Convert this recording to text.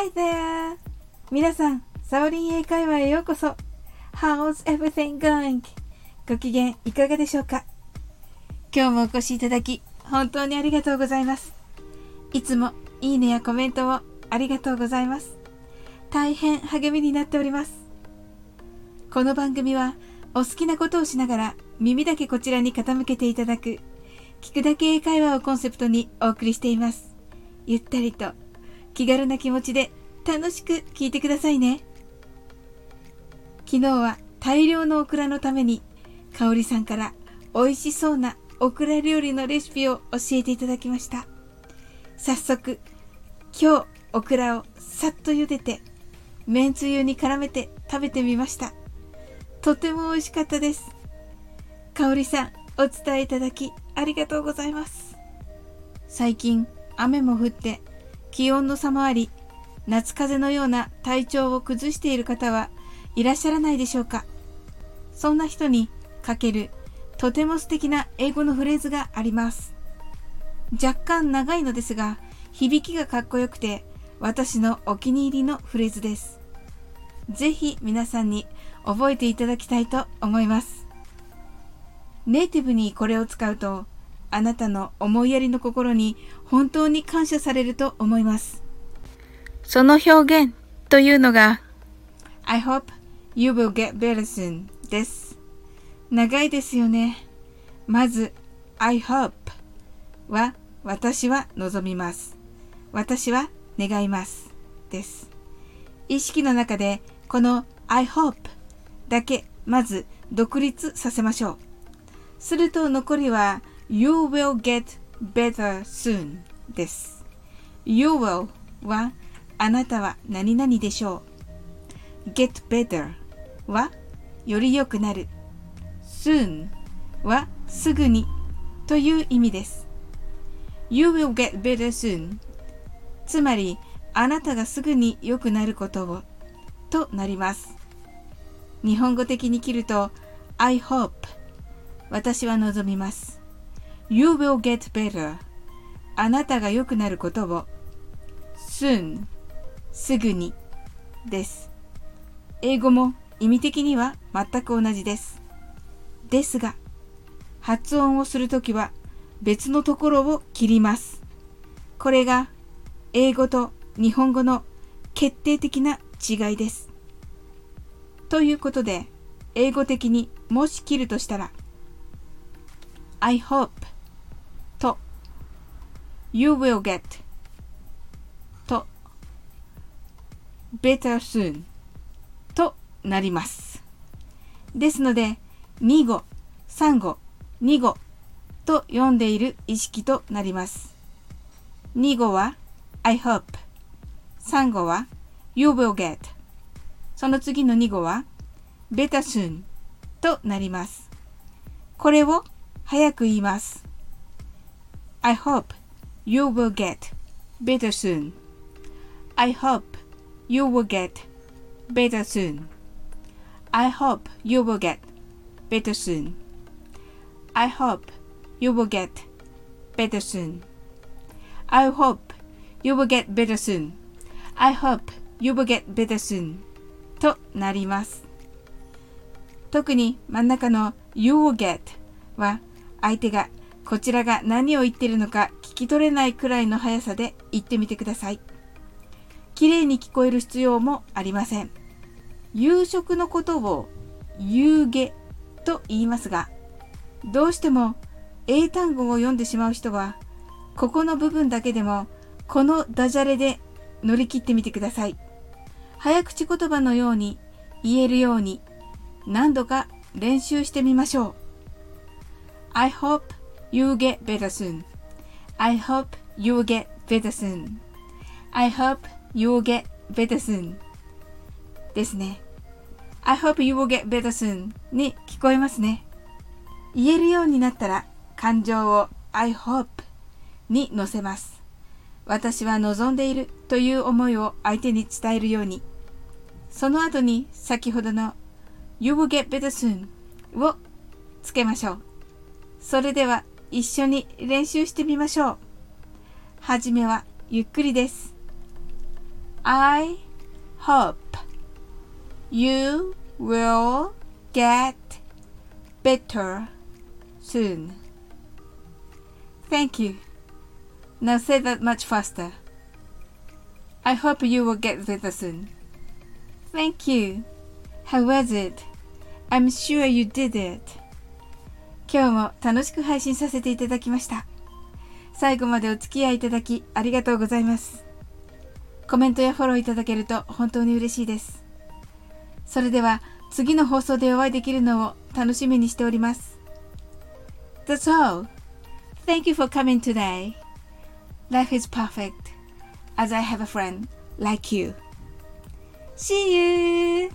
Hi there! 皆さん、サオリン英会話へようこそ How's everything going? ご機嫌いかがでしょうか？今日もお越しいただき、本当にありがとうございます。いつもいいねやコメントをありがとうございます。大変励みになっております。この番組はお好きなことをしながら耳だけこちらに傾けていただく聞くだけ英会話をコンセプトにお送りしています。ゆったりと気軽な気持ちで楽しく聞いてくださいね。昨日は大量のオクラのために香里さんから美味しそうなオクラ料理のレシピを教えていただきました。早速、今日オクラをさっと茹でて、めんつゆに絡めて食べてみました。とても美味しかったです。香里さん、お伝えいただきありがとうございます。最近、雨も降って気温の差もあり、夏風邪のような体調を崩している方はいらっしゃらないでしょうか。そんな人にかけるとても素敵な英語のフレーズがあります。若干長いのですが、響きがかっこよくて私のお気に入りのフレーズです。ぜひ皆さんに覚えていただきたいと思います。ネイティブにこれを使うと、あなたの思いやりの心に本当に感謝されると思います。その表現というのが I hope you will get better soon です。長いですよね。まず I hope は私は望みます。私は願います。です。意識の中でこの I hope だけまず独立させましょう。すると残りは You will get better soon です。You will はあなたは何々でしょう。get better はより良くなる。soon はすぐにという意味です。You will get better soon つまりあなたがすぐに良くなることをとなります。日本語的に切ると I hope 私は望みます。You will get better. あなたが良くなることを soon すぐにです。英語も意味的には全く同じです。ですが、発音をするときは別のところを切ります。これが英語と日本語の決定的な違いです。ということで、英語的にもし切るとしたら、I hope You will get と better soon となります。ですので、2語、3語、2語と読んでいる意識となります。2語は I hope 3語は You will get その次の2語は better soon となります。これを早く言います。I hope you will get better soon. I hope you will get better soon. I hope you will get better soon. I hope you will get better soon. I hope you will get better soon. I hope you will get better soon. となります。特に真ん中の you will get は相手が こちらが何を言ってるのか聞き取れないくらいの速さで言ってみてください。綺麗に聞こえる必要もありません。夕食のことを夕げと言いますが、どうしても英単語を読んでしまう人は、ここの部分だけでもこのダジャレで乗り切ってみてください。早口言葉のように言えるように何度か練習してみましょう。I hope you get better soon. I hope you get better soon. I hope you'll get better soon. ですね。I hope you will get better soon に聞こえますね。言えるようになったら感情を I hope に乗せます。私は望んでいるという思いを相手に伝えるように。その後に先ほどの You will get better soon をつけましょう。それでは一緒に練習してみましょう。はじめはゆっくりです。 I hope you will get better soon. Thank you. Now say that much faster. I hope you will get better soon. Thank you. How was it? I'm sure you did it. 今日も楽しく配信させていただきました。最後までお付き合いいただきありがとうございます。コメントやフォローいただけると本当に嬉しいです。それでは次の放送でお会いできるのを楽しみにしております。That's all. Thank you for coming today. Life is perfect as I have a friend like you. See you!